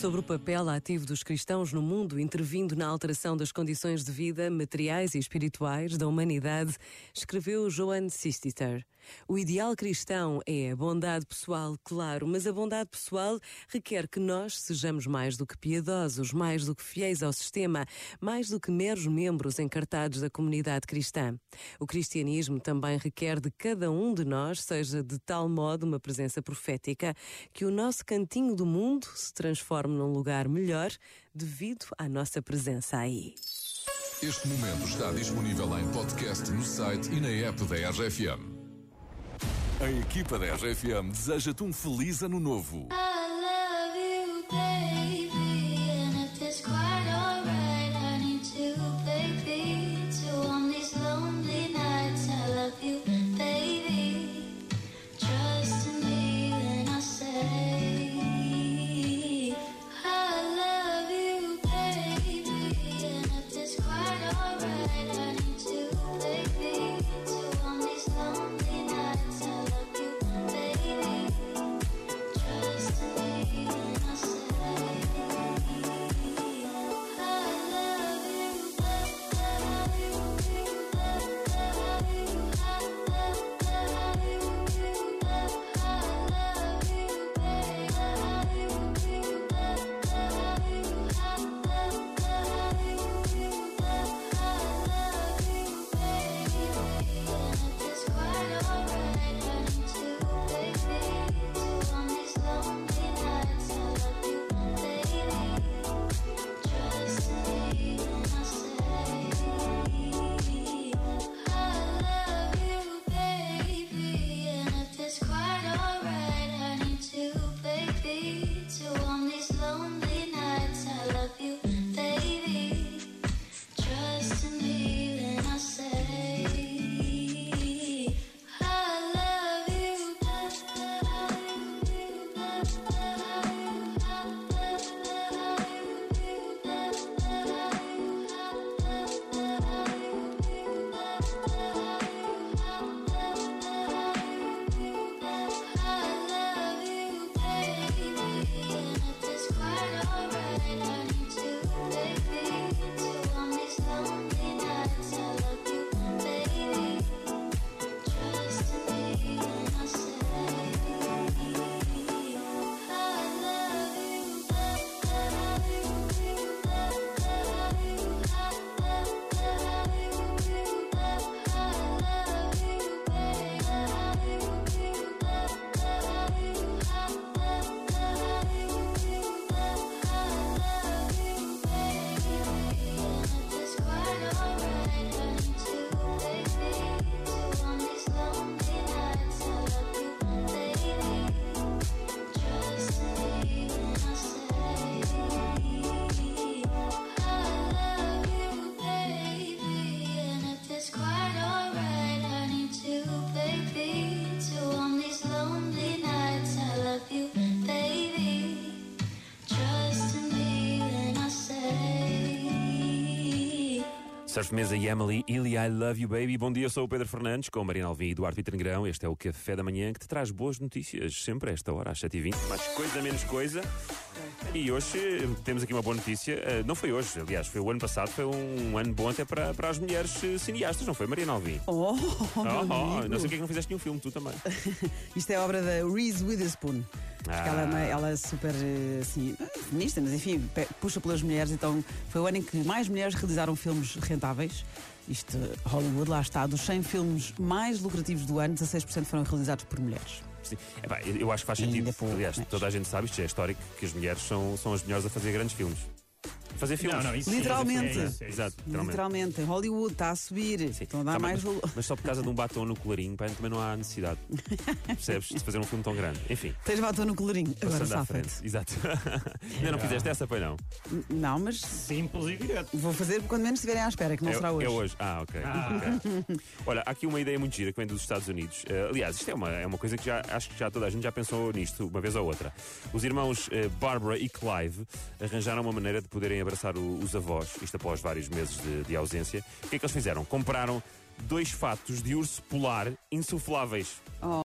sobre o papel ativo dos cristãos no mundo, intervindo na alteração das condições de vida materiais e espirituais da humanidade, escreveu Joan Sistiter. O ideal cristão é a bondade pessoal, claro, mas a bondade pessoal requer que nós sejamos mais do que piedosos, mais do que fiéis ao sistema, mais do que meros membros encartados da comunidade cristã. O cristianismo também requer de cada um de nós seja de tal modo uma presença profética que o nosso cantinho do mundo se transforme num lugar melhor devido à nossa presença aí. Este momento está disponível em podcast no site e na app da RFM. A equipa da RFM deseja-te um feliz ano novo. I love you, baby, Surf Mesa e Emily, Illy, I Love You Baby. Bom dia, eu sou o Pedro Fernandes, com Marina Alvim e Eduardo Vitor Negrão. Este é o Café da Manhã que te traz boas notícias, sempre a esta hora, às 7h20. Mais coisa, menos coisa. E hoje temos aqui uma boa notícia. Eh, Não foi hoje, aliás, foi o ano passado, foi um ano bom até para, para as mulheres eh, cineastas, não foi, Marina Alvim? Oh, Oh, oh, amigo. não sei porque é que não fizeste nenhum filme, tu também. Isto é obra da Reese Witherspoon. Porque Ah. ela, é uma- ela é super eh, assim, feminista, mas enfim, puxa pelas mulheres. Então foi o ano em que mais mulheres realizaram filmes rentáveis. Isto, Hollywood, lá está, dos 100 filmes mais lucrativos do ano, 16% foram realizados por mulheres. Sim. Epá, eu acho que faz sentido. Aliás, toda a gente sabe, isto é histórico, que as mulheres são, são as melhores a fazer grandes filmes. Fazer filmes. Não, não, isso Literalmente. é isso, é isso. Exato, literalmente. Literalmente, em Hollywood está a subir, Sim. estão a dar Tá, mais mas, valor. mas só por causa de um batom no colarinho, pá, também não há necessidade. Percebes? De fazer um filme tão grande. Enfim. Tens batom no colorinho, agora à safa-te. frente. Exato. Ainda não fizeste essa, pois não? Não, mas Simples e direto. vou fazer quando menos estiverem à espera, que não é, será hoje. é hoje. Ah, ok. Ok. Olha, há aqui uma ideia muito gira que vem dos Estados Unidos. Eh, aliás, isto é uma, é uma coisa que já acho que já toda a gente já pensou nisto uma vez ou outra. Os irmãos eh, Barbara e Clive arranjaram uma maneira de poderem abraçar o- os avós, isto após vários meses de, de ausência. O que é que eles fizeram? Compraram dois fatos de urso polar insufláveis.